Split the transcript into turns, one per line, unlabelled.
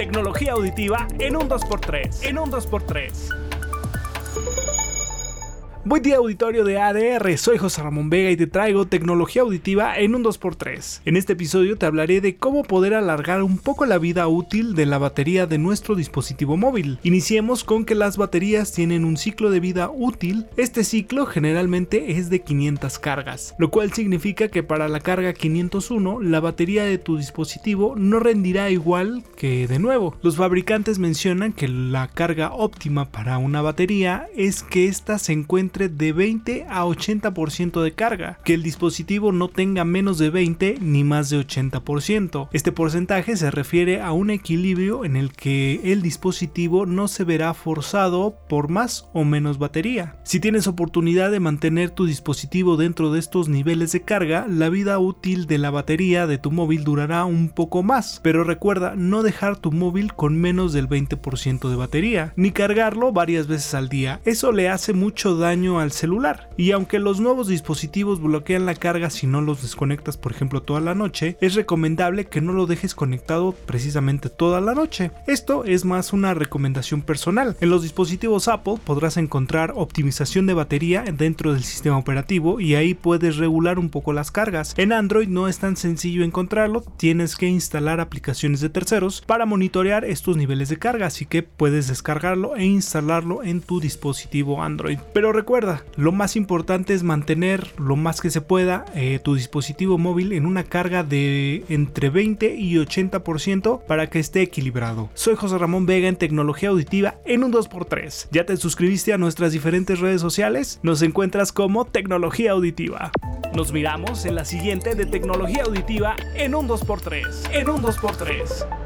Tecnología auditiva en un 2x3. En un 2x3. Buen día auditorio de ADR, soy José Ramón Vega y te traigo tecnología auditiva en un 2x3. En este episodio te hablaré de cómo poder alargar un poco la vida útil de la batería de nuestro dispositivo móvil. Iniciemos con que las baterías tienen un ciclo de vida útil, este ciclo generalmente es de 500 cargas, lo cual significa que para la carga 501 la batería de tu dispositivo no rendirá igual que de nuevo. Los fabricantes mencionan que la carga óptima para una batería es que ésta se de 20 a 80% de carga, que el dispositivo no tenga menos de 20 ni más de 80%. Este porcentaje se refiere a un equilibrio en el que el dispositivo no se verá forzado por más o menos batería. Si tienes oportunidad de mantener tu dispositivo dentro de estos niveles de carga, la vida útil de la batería de tu móvil durará un poco más, pero recuerda no dejar tu móvil con menos del 20% de batería, ni cargarlo varias veces al día. Eso le hace mucho daño al celular. Y aunque los nuevos dispositivos bloquean la carga si no los desconectas por ejemplo toda la noche, es recomendable que no lo dejes conectado precisamente toda la noche. Esto es más una recomendación personal. En los dispositivos Apple podrás encontrar optimización de batería dentro del sistema operativo y ahí puedes regular un poco las cargas. En Android no es tan sencillo encontrarlo, tienes que instalar aplicaciones de terceros para monitorear estos niveles de carga, así que puedes descargarlo e instalarlo en tu dispositivo Android. Pero recuerda, lo más importante es mantener lo más que se pueda eh, tu dispositivo móvil en una carga de entre 20 y 80% para que esté equilibrado. Soy José Ramón Vega en Tecnología Auditiva en un 2x3. ¿Ya te suscribiste a nuestras diferentes redes sociales? Nos encuentras como Tecnología Auditiva. Nos miramos en la siguiente de Tecnología Auditiva en un 2x3. En un 2x3.